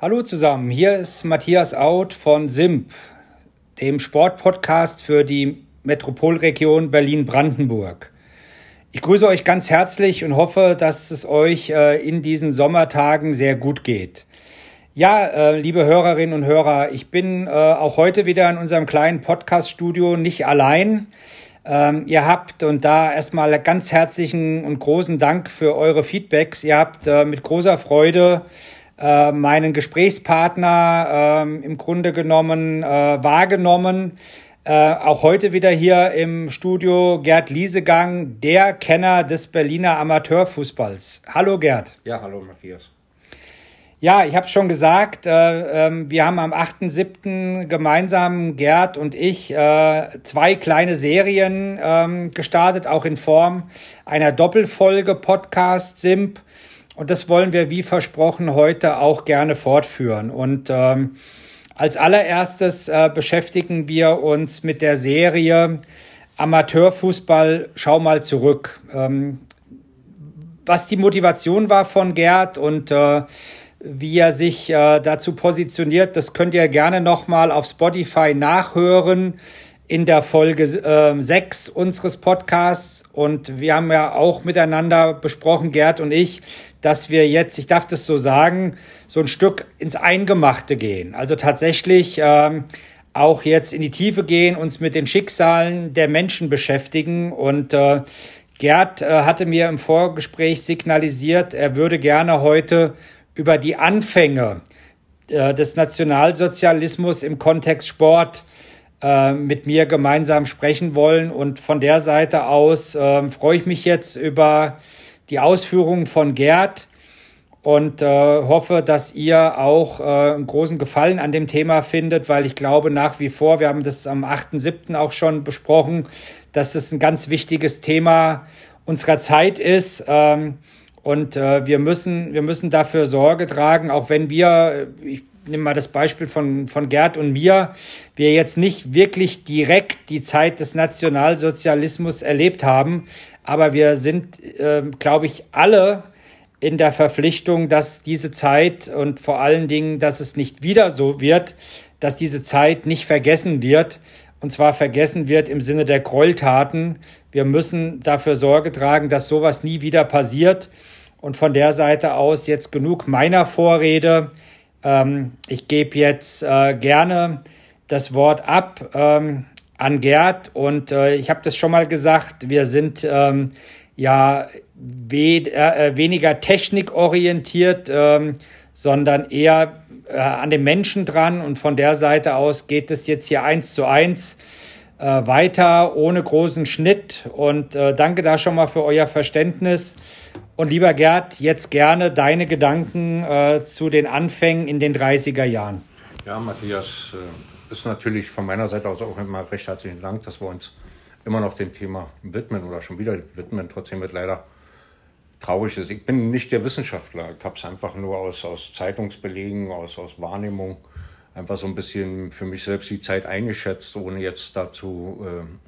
Hallo zusammen, hier ist Matthias Out von SIMP, dem Sportpodcast für die Metropolregion Berlin-Brandenburg. Ich grüße euch ganz herzlich und hoffe, dass es euch äh, in diesen Sommertagen sehr gut geht. Ja, äh, liebe Hörerinnen und Hörer, ich bin äh, auch heute wieder in unserem kleinen Podcast-Studio nicht allein. Ähm, ihr habt, und da erstmal ganz herzlichen und großen Dank für eure Feedbacks, ihr habt mit großer Freude äh, meinen Gesprächspartner äh, im Grunde genommen äh, wahrgenommen. Äh, auch heute wieder hier im Studio Gerd Liesegang, der Kenner des Berliner Amateurfußballs. Hallo Gerd. Ja, hallo Matthias. Ja, ich habe schon gesagt, äh, äh, wir haben am 8.7. gemeinsam, Gerd und ich, äh, zwei kleine Serien ähm, gestartet, auch in Form einer Doppelfolge Podcast SIMP. Und das wollen wir wie versprochen heute auch gerne fortführen. Und ähm, als allererstes äh, beschäftigen wir uns mit der Serie Amateurfußball, schau mal zurück. Ähm, was die Motivation war von Gerd und äh, wie er sich äh, dazu positioniert, das könnt ihr gerne nochmal auf Spotify nachhören in der Folge äh, 6 unseres Podcasts. Und wir haben ja auch miteinander besprochen, Gerd und ich, dass wir jetzt, ich darf das so sagen, so ein Stück ins Eingemachte gehen. Also tatsächlich ähm, auch jetzt in die Tiefe gehen, uns mit den Schicksalen der Menschen beschäftigen. Und äh, Gerd äh, hatte mir im Vorgespräch signalisiert, er würde gerne heute über die Anfänge äh, des Nationalsozialismus im Kontext Sport äh, mit mir gemeinsam sprechen wollen. Und von der Seite aus äh, freue ich mich jetzt über die Ausführungen von Gerd und äh, hoffe, dass ihr auch äh, einen großen Gefallen an dem Thema findet, weil ich glaube nach wie vor, wir haben das am 8.7. auch schon besprochen, dass das ein ganz wichtiges Thema unserer Zeit ist. Ähm, und äh, wir, müssen, wir müssen dafür Sorge tragen, auch wenn wir, ich nehme mal das Beispiel von, von Gerd und mir, wir jetzt nicht wirklich direkt die Zeit des Nationalsozialismus erlebt haben, aber wir sind, äh, glaube ich, alle in der Verpflichtung, dass diese Zeit und vor allen Dingen, dass es nicht wieder so wird, dass diese Zeit nicht vergessen wird. Und zwar vergessen wird im Sinne der Gräueltaten. Wir müssen dafür Sorge tragen, dass sowas nie wieder passiert. Und von der Seite aus jetzt genug meiner Vorrede. Ähm, ich gebe jetzt äh, gerne das Wort ab ähm, an Gerd. Und äh, ich habe das schon mal gesagt, wir sind ähm, ja we äh, weniger technikorientiert, ähm, sondern eher äh, an den Menschen dran. Und von der Seite aus geht es jetzt hier eins zu eins äh, weiter ohne großen Schnitt. Und äh, danke da schon mal für euer Verständnis. Und lieber Gerd, jetzt gerne deine Gedanken äh, zu den Anfängen in den 30er Jahren. Ja, Matthias, äh, ist natürlich von meiner Seite aus auch immer recht herzlichen Dank, dass wir uns immer noch dem Thema widmen oder schon wieder widmen, trotzdem wird leider traurig ist. Ich bin nicht der Wissenschaftler, ich habe es einfach nur aus, aus Zeitungsbelegen, aus, aus Wahrnehmung einfach so ein bisschen für mich selbst die Zeit eingeschätzt, ohne jetzt dazu äh,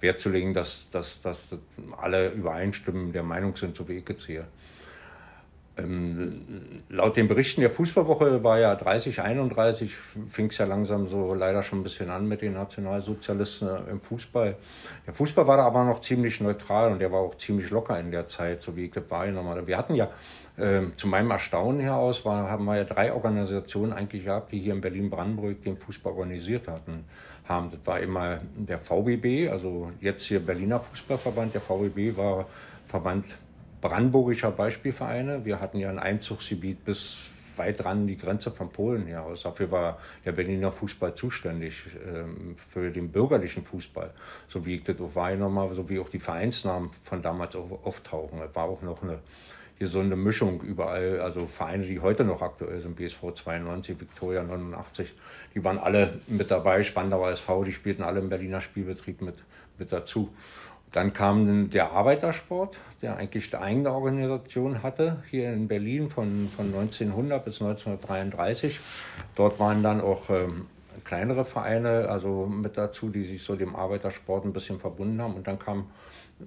Wert zu legen, dass, dass, dass alle übereinstimmen der Meinung sind, so wie ich jetzt hier. Ähm, laut den Berichten der Fußballwoche war ja 30, 31, fing es ja langsam so leider schon ein bisschen an mit den Nationalsozialisten im Fußball. Der Fußball war da aber noch ziemlich neutral und der war auch ziemlich locker in der Zeit, so wie ich das wahrgenommen. Wir hatten ja äh, zu meinem Erstaunen heraus, war, haben wir ja drei Organisationen eigentlich gehabt, die hier in Berlin-Brandenburg den Fußball organisiert hatten haben. Das war immer der VBB, also jetzt hier Berliner Fußballverband. Der VBB war Verband brandenburgischer Beispielvereine. Wir hatten ja ein Einzugsgebiet bis weit ran die Grenze von Polen her aus. Dafür war der Berliner Fußball zuständig ähm, für den bürgerlichen Fußball, so wie ich das auch wahrgenommen habe, so wie auch die Vereinsnamen von damals auftauchen. Es war auch noch eine hier so eine Mischung überall, also Vereine, die heute noch aktuell sind, BSV 92, Viktoria 89, die waren alle mit dabei, Spandauer SV, die spielten alle im Berliner Spielbetrieb mit, mit dazu. Dann kam der Arbeitersport, der eigentlich eine eigene Organisation hatte, hier in Berlin von, von 1900 bis 1933. Dort waren dann auch ähm, kleinere Vereine also mit dazu, die sich so dem Arbeitersport ein bisschen verbunden haben. Und dann kam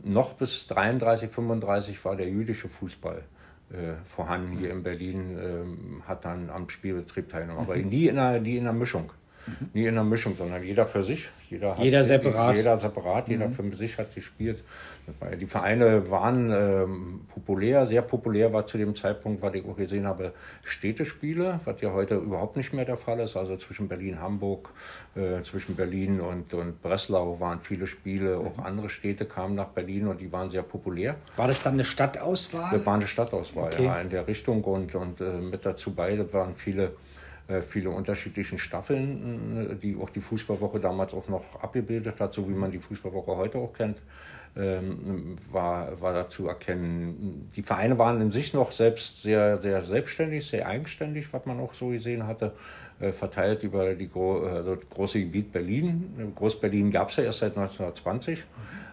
noch bis 33, 35 war der jüdische Fußball äh, vorhanden hier in Berlin, äh, hat dann am Spielbetrieb teilgenommen. Aber nie in einer, nie in einer Mischung. Mhm. Nie in einer Mischung, sondern jeder für sich. Jeder, jeder separat. Jeder separat, jeder mhm. für sich hat gespielt. Die Vereine waren ähm, populär, sehr populär war zu dem Zeitpunkt, was ich auch gesehen habe, Städtespiele, was ja heute überhaupt nicht mehr der Fall ist. Also zwischen Berlin, Hamburg, äh, zwischen Berlin und, und Breslau waren viele Spiele. Mhm. Auch andere Städte kamen nach Berlin und die waren sehr populär. War das dann eine Stadtauswahl? Das war eine Stadtauswahl, okay. ja, in der Richtung. Und, und äh, mit dazu beide waren viele viele unterschiedlichen Staffeln, äh, die auch die Fußballwoche damals auch noch abgebildet hat, so wie man die Fußballwoche heute auch kennt, ähm, war, war da zu erkennen. Die Vereine waren in sich noch selbst sehr, sehr selbstständig, sehr eigenständig, was man auch so gesehen hatte, äh, verteilt über die also große Gebiet Berlin. Groß-Berlin gab es ja erst seit 1920.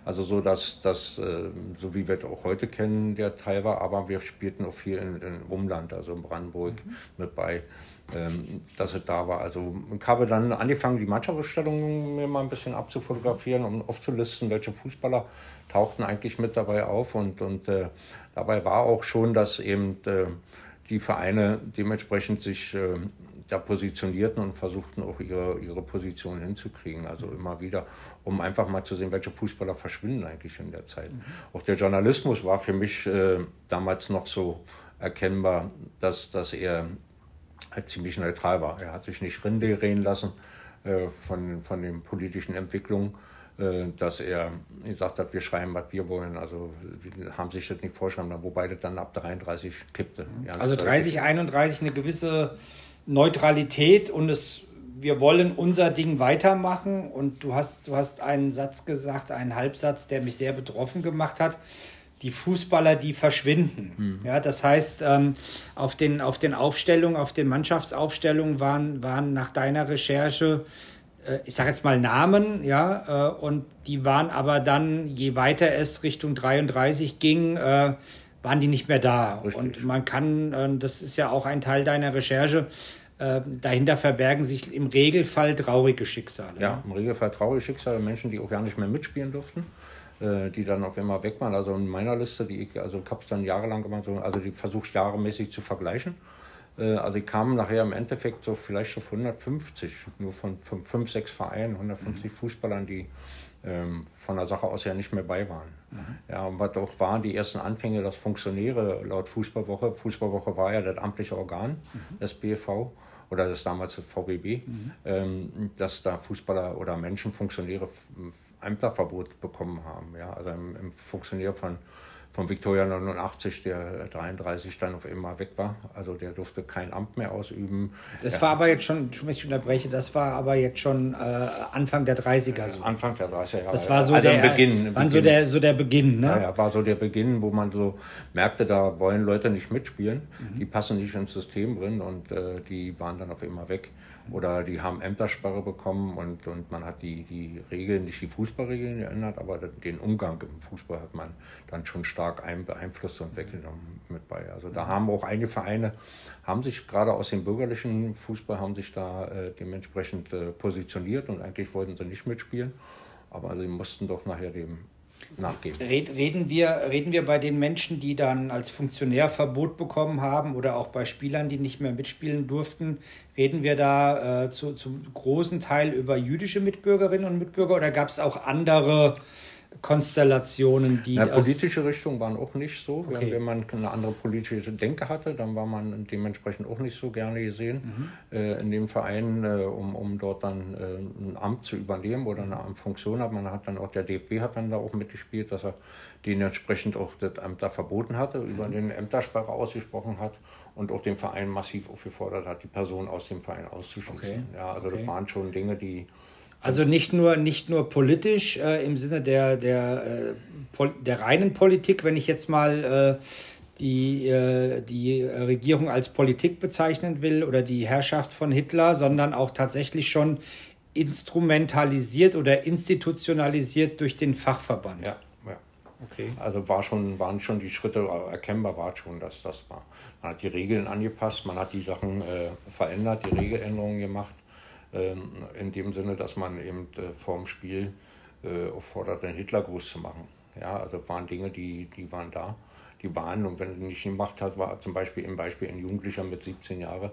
Also so, dass das, so wie wir es auch heute kennen, der Teil war, aber wir spielten auch viel in, in Umland, also in Brandenburg mhm. mit bei ähm, dass es da war. Also ich habe dann angefangen, die Mannschaftsausstellung mir mal ein bisschen abzufotografieren und um aufzulisten, welche Fußballer tauchten eigentlich mit dabei auf. Und, und äh, dabei war auch schon, dass eben äh, die Vereine dementsprechend sich äh, da positionierten und versuchten auch ihre, ihre Position hinzukriegen. Also immer wieder, um einfach mal zu sehen, welche Fußballer verschwinden eigentlich in der Zeit. Mhm. Auch der Journalismus war für mich äh, damals noch so erkennbar, dass, dass er ziemlich neutral war. Er hat sich nicht reden lassen äh, von, von den politischen Entwicklungen, äh, dass er gesagt hat, wir schreiben, was wir wollen. Also haben sich das nicht vorschreiben, wobei das dann ab 33 kippte. Also 30, 31 eine gewisse Neutralität und es wir wollen unser Ding weitermachen und du hast, du hast einen Satz gesagt, einen Halbsatz, der mich sehr betroffen gemacht hat die Fußballer, die verschwinden. Mhm. Ja, das heißt, ähm, auf, den, auf den Aufstellungen, auf den Mannschaftsaufstellungen waren, waren nach deiner Recherche, äh, ich sage jetzt mal Namen, ja, äh, und die waren aber dann, je weiter es Richtung 33 ging, äh, waren die nicht mehr da. Richtig. Und man kann, äh, das ist ja auch ein Teil deiner Recherche, äh, dahinter verbergen sich im Regelfall traurige Schicksale. Ja, im Regelfall traurige Schicksale, Menschen, die auch gar nicht mehr mitspielen durften. Äh, die dann auf einmal weg waren. Also in meiner Liste, die ich, also ich habe es dann jahrelang gemacht, also die versucht jahremäßig zu vergleichen. Äh, also ich kam nachher im Endeffekt so vielleicht auf 150, nur von, von fünf, sechs Vereinen, 150 mhm. Fußballern, die ähm, von der Sache aus ja nicht mehr bei waren. Mhm. Ja, und was auch waren die ersten Anfänge, dass Funktionäre laut Fußballwoche, Fußballwoche war ja das amtliche Organ mhm. des BFV oder das damals VBB, mhm. ähm, dass da Fußballer oder Menschen, Funktionäre Ämterverbot bekommen haben. Ja? Also im, im Funktionär von, von Victoria 89, der 33 dann auf einmal weg war. Also der durfte kein Amt mehr ausüben. Das ja. war aber jetzt schon, wenn ich unterbreche, das war aber jetzt schon äh, Anfang der 30er so. Anfang der 30er Jahre. Das war so also der Beginn. Wann so der, so der Beginn, ne? Ja, ja, war so der Beginn, wo man so merkte, da wollen Leute nicht mitspielen, mhm. die passen nicht ins System drin und äh, die waren dann auf einmal weg oder die haben Ämtersperre bekommen und, und man hat die, die Regeln, nicht die Fußballregeln geändert, aber den Umgang im Fußball hat man dann schon stark beeinflusst und weggenommen mit bei. Also da haben auch einige Vereine, haben sich gerade aus dem bürgerlichen Fußball, haben sich da äh, dementsprechend äh, positioniert und eigentlich wollten sie nicht mitspielen, aber sie mussten doch nachher dem nachgeben. Reden wir, reden wir bei den Menschen, die dann als Funktionär Verbot bekommen haben oder auch bei Spielern, die nicht mehr mitspielen durften, reden wir da äh, zu, zum großen Teil über jüdische Mitbürgerinnen und Mitbürger oder gab es auch andere Konstellationen, die. Na, politische Richtung waren auch nicht so. Okay. Wenn, man eine andere politische Denke hatte, dann war man dementsprechend auch nicht so gerne gesehen mhm. äh, in dem Verein, äh, um, um dort dann äh, ein Amt zu übernehmen oder eine Amtsfunktion hat. Man hat dann auch, der DFB hat dann da auch mitgespielt, dass er dementsprechend auch das Amt da verboten hatte, mhm. über den Ämtersperre ausgesprochen hat und auch den Verein massiv aufgefordert hat, die Person aus dem Verein auszuschließen. Okay. Ja, also okay. das waren schon Dinge, die also nicht nur, nicht nur politisch äh, im Sinne der, der, äh, der reinen Politik, wenn ich jetzt mal äh, die, äh, die Regierung als Politik bezeichnen will oder die Herrschaft von Hitler, sondern auch tatsächlich schon instrumentalisiert oder institutionalisiert durch den Fachverband. Ja, ja. Okay. Also war schon, waren schon die Schritte erkennbar, war schon, dass das war. Man hat die Regeln angepasst, man hat die Sachen äh, verändert, die Regeländerungen gemacht. Ähm, in dem Sinne, dass man eben äh, vorm Spiel äh, auffordert, einen Hitlergruß zu machen. Ja, also waren Dinge, die, die waren da. die waren. Und wenn er nicht gemacht hat, war zum Beispiel im Beispiel ein Jugendlicher mit 17 Jahren,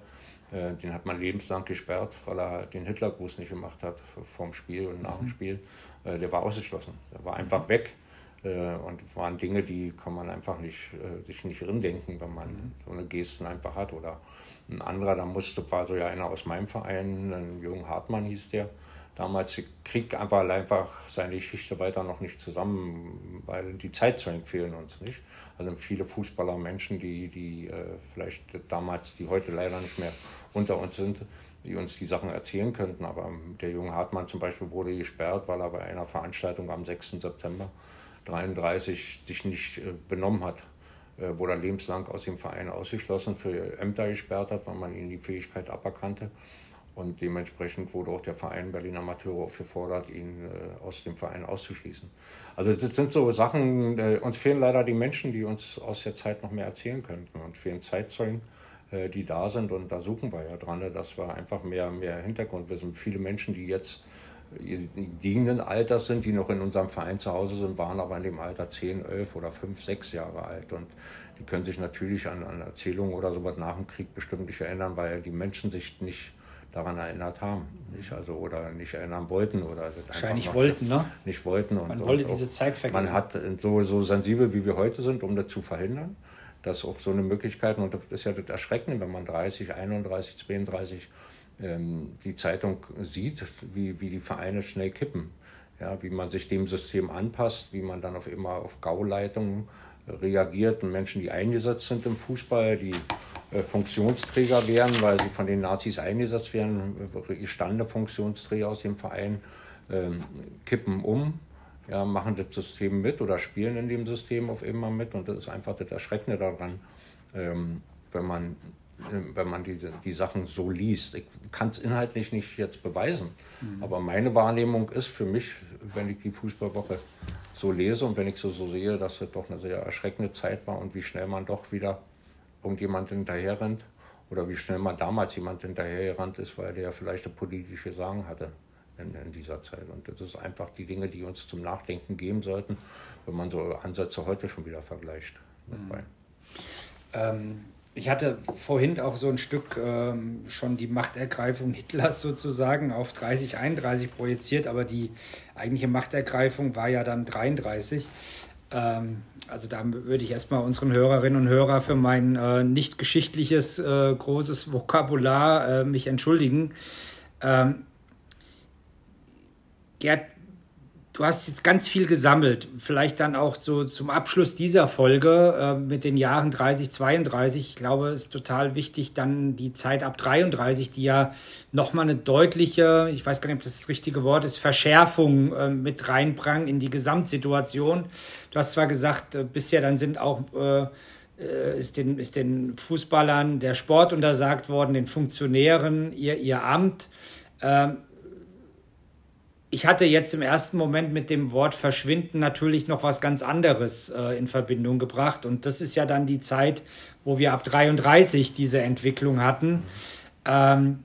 äh, den hat man lebenslang gesperrt, weil er den Hitlergruß nicht gemacht hat vorm Spiel und nach dem mhm. Spiel. Der war ausgeschlossen. Der war einfach weg. Äh, und waren Dinge, die kann man einfach nicht, sich nicht denken, wenn man mhm. so eine Gesten einfach hat. Oder ein anderer, da musste, war so ja einer aus meinem Verein, ein Jung Hartmann hieß der, damals kriegt einfach einfach seine Geschichte weiter noch nicht zusammen, weil die Zeitzeugen fehlen uns nicht. Also viele Fußballer, Menschen, die, die äh, vielleicht damals, die heute leider nicht mehr unter uns sind, die uns die Sachen erzählen könnten. Aber der junge Hartmann zum Beispiel wurde gesperrt, weil er bei einer Veranstaltung am 6. September 33 sich nicht äh, benommen hat, wurde er lebenslang aus dem Verein ausgeschlossen, für Ämter gesperrt hat, weil man ihm die Fähigkeit aberkannte. Und dementsprechend wurde auch der Verein Berlin Amateure aufgefordert, ihn äh, aus dem Verein auszuschließen. Also das sind so Sachen, uns fehlen leider die Menschen, die uns aus der Zeit noch mehr erzählen könnten. Und fehlen Zeitzeugen, die da sind. Und da suchen wir ja dran, dass wir einfach mehr, mehr Hintergrundwissen. Viele Menschen, die jetzt dienenden Alters sind, die noch in unserem Verein zu Hause sind, waren aber in dem Alter 10, 11 oder 5, 6 Jahre alt. Und die können sich natürlich an, an Erzählungen oder sowas nach dem Krieg bestimmt nicht erinnern, weil die Menschen sich nicht daran erinnert haben. Nicht? Also, oder nicht erinnern wollten. Oder Wahrscheinlich wollten, ne? Nicht wollten. Und, man wollte und diese Zeit vergessen. Man hat so, so sensibel, wie wir heute sind, um das zu verhindern, dass auch so eine Möglichkeit, und das ist ja das Erschreckende, wenn man 30, 31, 32 ähm, die Zeitung sieht, wie, wie die Vereine schnell kippen. Ja, wie man sich dem System anpasst, wie man dann auf immer auf Gauleitungen reagiert und Menschen, die eingesetzt sind im Fußball, die äh, Funktionsträger wären, weil sie von den Nazis eingesetzt werden, gestandene Funktionsträger aus dem Verein, äh, kippen um, ja, machen das System mit oder spielen in dem System auf immer mit und das ist einfach das Erschreckende daran, ähm, wenn man wenn man die, die Sachen so liest. Ich kann es inhaltlich nicht jetzt beweisen, mhm. aber meine Wahrnehmung ist für mich, wenn ich die Fußballwoche so lese und wenn ich so, so sehe, dass es doch eine sehr erschreckende Zeit war und wie schnell man doch wieder irgendjemand hinterher rennt oder wie schnell man damals jemand hinterhergerannt ist, weil der vielleicht eine politische Sagen hatte in, in, dieser Zeit. Und das ist einfach die Dinge, die uns zum Nachdenken geben sollten, wenn man so Ansätze heute schon wieder vergleicht. Mhm. Ähm, ich hatte vorhin auch so ein Stück ähm, schon die Machtergreifung Hitlers sozusagen auf 30, 31 projiziert, aber die eigentliche Machtergreifung war ja dann 33. Ähm, also da würde ich erstmal unseren Hörerinnen und Hörer für mein äh, nicht geschichtliches äh, großes Vokabular äh, mich entschuldigen. Ähm, Gerd, Du hast jetzt ganz viel gesammelt. Vielleicht dann auch so zum Abschluss dieser Folge äh, mit den Jahren 30, 32. Ich glaube, es ist total wichtig, dann die Zeit ab 33, die ja nochmal eine deutliche, ich weiß gar nicht, ob das das richtige Wort ist, Verschärfung äh, mit reinbringt in die Gesamtsituation. Du hast zwar gesagt, äh, bisher dann sind auch äh, äh, ist den, ist den Fußballern der Sport untersagt worden, den Funktionären ihr, ihr Amt. Ähm, ich hatte jetzt im ersten Moment mit dem Wort verschwinden natürlich noch was ganz anderes äh, in Verbindung gebracht. Und das ist ja dann die Zeit, wo wir ab 33 diese Entwicklung hatten. Ähm,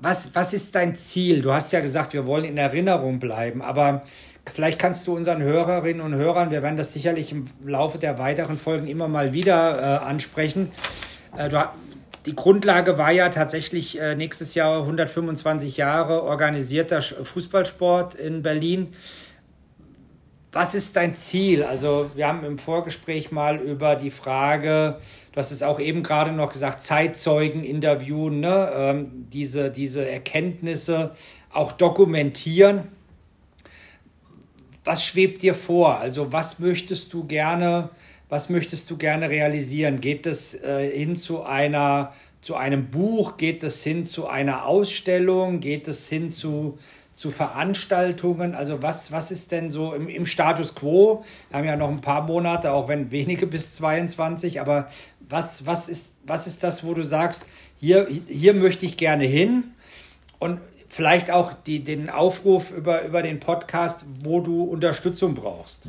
was, was ist dein Ziel? Du hast ja gesagt, wir wollen in Erinnerung bleiben, aber vielleicht kannst du unseren Hörerinnen und Hörern, wir werden das sicherlich im Laufe der weiteren Folgen immer mal wieder äh, ansprechen. Äh, du, die Grundlage war ja tatsächlich äh, nächstes Jahr 125 Jahre organisierter Fußballsport in Berlin. Was ist dein Ziel? Also wir haben im Vorgespräch mal über die Frage, du hast es auch eben gerade noch gesagt, Zeitzeugen interviewen, ne? ähm, diese, diese Erkenntnisse auch dokumentieren. Was schwebt dir vor? Also was möchtest du gerne was möchtest du gerne realisieren? Geht es äh, hin zu einer zu einem Buch? Geht es hin zu einer Ausstellung? Geht es hin zu, zu Veranstaltungen? Also was, was ist denn so im, im Status quo? Wir haben ja noch ein paar Monate, auch wenn wenige bis 22, aber was, was, ist, was ist das, wo du sagst, hier, hier möchte ich gerne hin? Und vielleicht auch die, den Aufruf über, über den Podcast, wo du Unterstützung brauchst.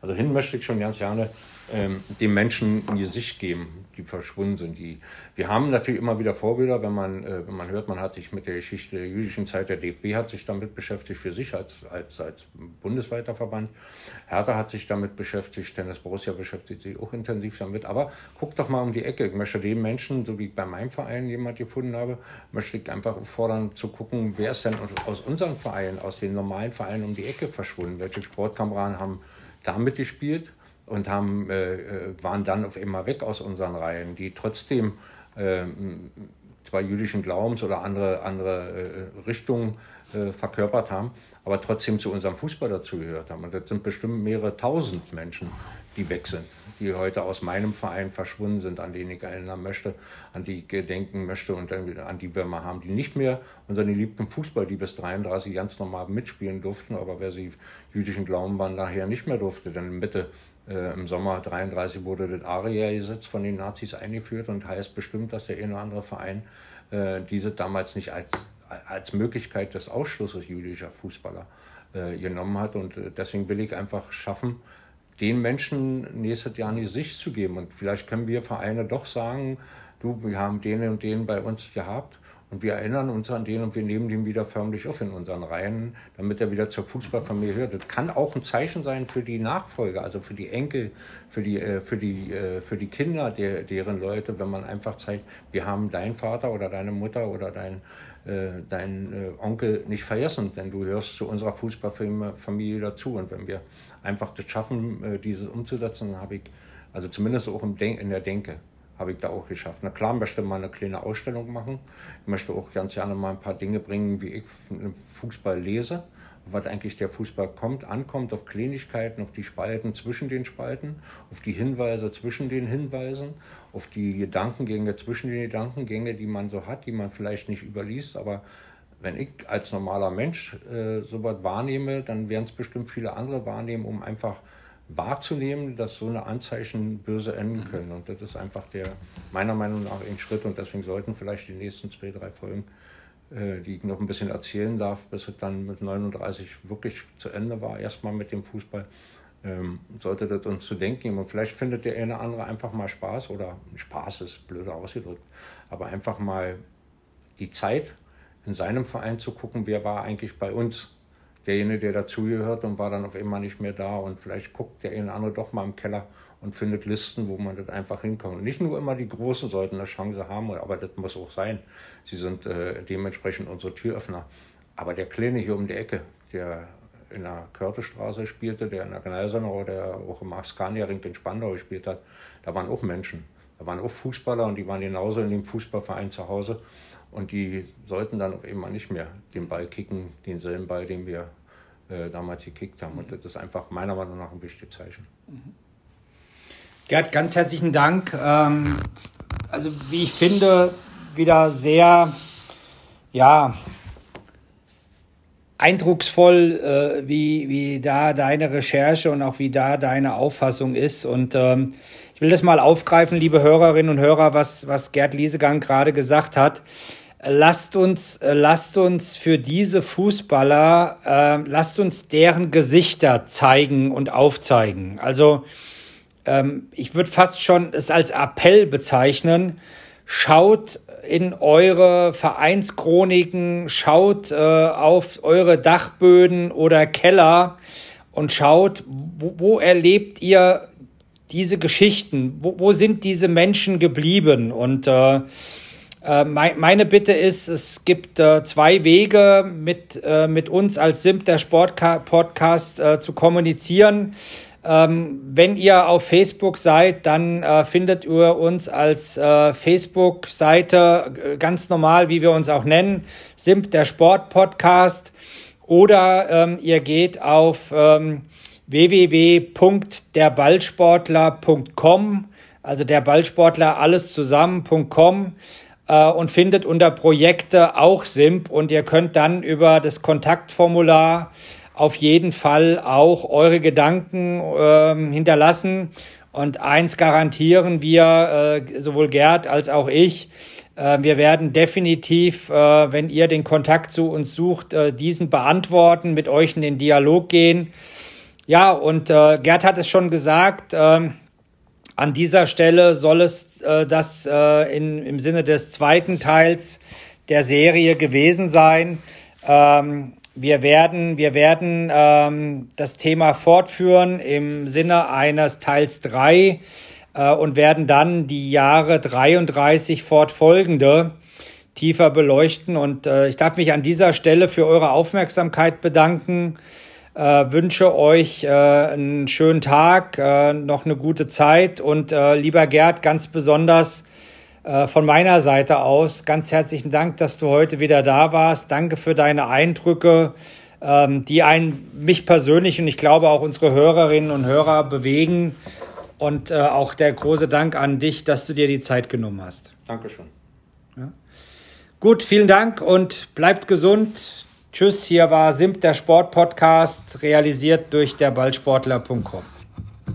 Also hin möchte ich schon ganz gerne ähm, den Menschen ein Gesicht geben, die verschwunden sind. Die, wir haben natürlich immer wieder Vorbilder, wenn man, äh, wenn man hört, man hat sich mit der Geschichte der jüdischen Zeit, der DFB hat sich damit beschäftigt für sich als, als, als bundesweiter Verband. Hertha hat sich damit beschäftigt, Tennis Borussia beschäftigt sich auch intensiv damit. Aber guck doch mal um die Ecke. Ich möchte den Menschen, so wie ich bei meinem Verein jemand gefunden habe, möchte ich einfach fordern zu gucken, wer ist denn aus unseren Vereinen, aus den normalen Vereinen um die Ecke verschwunden? Welche Sportkameraden haben da mitgespielt? Und haben, äh, äh, waren dann auf einmal weg aus unseren Reihen, die trotzdem äh, zwar jüdischen Glaubens oder andere, andere äh, Richtungen äh, verkörpert haben, aber trotzdem zu unserem Fußball dazugehört haben. Und das sind bestimmt mehrere tausend Menschen, die weg sind, die heute aus meinem Verein verschwunden sind, an denen ich erinnern möchte, an die ich gedenken möchte und an die wir mal haben, die nicht mehr unseren geliebten Fußball, die bis 33 ganz normal mitspielen durften, aber wer sie jüdischen Glauben waren, nachher nicht mehr durfte, denn Mitte äh, Im Sommer 33 wurde das ARIA-Gesetz von den Nazis eingeführt und heißt bestimmt, dass der eine oder andere Verein äh, diese damals nicht als, als Möglichkeit des Ausschlusses jüdischer Fußballer äh, genommen hat. Und äh, deswegen will ich einfach schaffen, den Menschen nächstes Jahr eine Sicht zu geben. Und vielleicht können wir Vereine doch sagen, du, wir haben den und den bei uns gehabt und wir erinnern uns an den und wir nehmen den wieder förmlich auf in unseren Reihen, damit er wieder zur Fußballfamilie hört. Das kann auch ein Zeichen sein für die Nachfolger, also für die Enkel, für die, äh, für die, äh, für die Kinder der, deren Leute, wenn man einfach zeigt, wir haben deinen Vater oder deine Mutter oder dein, äh, deinen Onkel nicht vergessen, denn du hörst zu unserer Fußballfamilie dazu. Und wenn wir einfach das schaffen, dieses umzusetzen, habe ich, also zumindest auch in der Denke, habe ich da auch geschafft. Na klar, möchte mal eine kleine Ausstellung machen. Ich möchte auch ganz gerne mal ein paar Dinge bringen, wie ich Fußball lese, was eigentlich der Fußball kommt, ankommt, auf Kleinigkeiten, auf die Spalten zwischen den Spalten, auf die Hinweise zwischen den Hinweisen, auf die Gedankengänge zwischen den Gedankengänge, die man so hat, die man vielleicht nicht überliest, aber wenn ich als normaler Mensch äh, sowas wahrnehme, dann werden es bestimmt viele andere wahrnehmen, um einfach wahrzunehmen, dass so eine Anzeichen böse enden mhm. können. Und das ist einfach der, meiner Meinung nach, ein Schritt. Und deswegen sollten vielleicht die nächsten zwei, drei Folgen, äh, die ich noch ein bisschen erzählen darf, bis es dann mit 39 wirklich zu Ende war, erstmal mit dem Fußball, ähm, sollte das uns zu denken geben. Und vielleicht findet der eine andere einfach mal Spaß oder Spaß ist blöder ausgedrückt, aber einfach mal die Zeit in seinem Verein zu gucken, wer war eigentlich bei uns derjenige, der dazugehört und war dann auf einmal nicht mehr da. Und vielleicht guckt der eine andere doch mal im Keller und findet Listen, wo man das einfach hinkommt. Und nicht nur immer die Großen sollten eine Chance haben, aber das muss auch sein. Sie sind äh, dementsprechend unsere Türöffner. Aber der Kleine hier um die Ecke, der in der Körtestraße spielte, der in der Gneisenau, der auch im Askania-Ring in Spandau gespielt hat, da waren auch Menschen. Da waren auch Fußballer und die waren genauso in dem Fußballverein zu Hause. Und die sollten dann auf einmal nicht mehr den Ball kicken, denselben Ball, den wir äh, damals gekickt haben. Und das ist einfach meiner Meinung nach ein wichtiges Zeichen. Gerd, ganz herzlichen Dank. Ähm, also wie ich finde, wieder sehr, ja, eindrucksvoll, äh, wie, wie da deine Recherche und auch wie da deine Auffassung ist. Und ähm, ich will das mal aufgreifen, liebe Hörerinnen und Hörer, was, was Gerd Liesegang gerade gesagt hat lasst uns, äh, lasst uns für diese Fußballer, äh, lasst uns deren Gesichter zeigen und aufzeigen. Also ähm, ich würde fast schon es als Appell bezeichnen. Schaut in eure Vereinschroniken, schaut äh, auf eure Dachböden oder Keller und schaut, wo, wo erlebt ihr diese Geschichten? Wo, wo sind diese Menschen geblieben? Und äh, äh, meine Bitte ist, es gibt äh, zwei Wege, mit, äh, mit uns als SIMP der Sport-Podcast äh, zu kommunizieren. Ähm, wenn ihr auf Facebook seid, dann äh, findet ihr uns als äh, Facebook-Seite ganz normal, wie wir uns auch nennen, SIMP der Sport-Podcast. Oder ähm, ihr geht auf ähm, www.derballsportler.com, also der Ballsportler alles zusammen.com äh, und findet unter Projekte auch SIMP und ihr könnt dann über das Kontaktformular auf jeden Fall auch eure Gedanken äh, hinterlassen. Und eins garantieren wir, äh, sowohl Gerd als auch ich, äh, wir werden definitiv, äh, wenn ihr den Kontakt zu uns sucht, äh, diesen beantworten, mit euch in den Dialog gehen. Ja, und äh, Gerd hat es schon gesagt, äh, an dieser Stelle soll es äh, das in, im Sinne des zweiten Teils der Serie gewesen sein. Ähm, wir werden, wir werden ähm, das Thema fortführen im Sinne eines Teils drei äh, und werden dann die Jahre 33 fortfolgende tiefer beleuchten. Und äh, ich darf mich an dieser Stelle für eure Aufmerksamkeit bedanken. Äh, wünsche euch äh, einen schönen Tag, äh, noch eine gute Zeit und äh, lieber Gerd, ganz besonders von meiner Seite aus ganz herzlichen Dank, dass du heute wieder da warst. Danke für deine Eindrücke, ähm, die einen, mich persönlich und ich glaube auch unsere Hörerinnen und Hörer bewegen. Und äh, auch der große Dank an dich, dass du dir die Zeit genommen hast. Dankeschön. Ja. Gut, vielen Dank und bleibt gesund. Tschüss, hier war Simp, der Sportpodcast, realisiert durch der Ballsportler.com.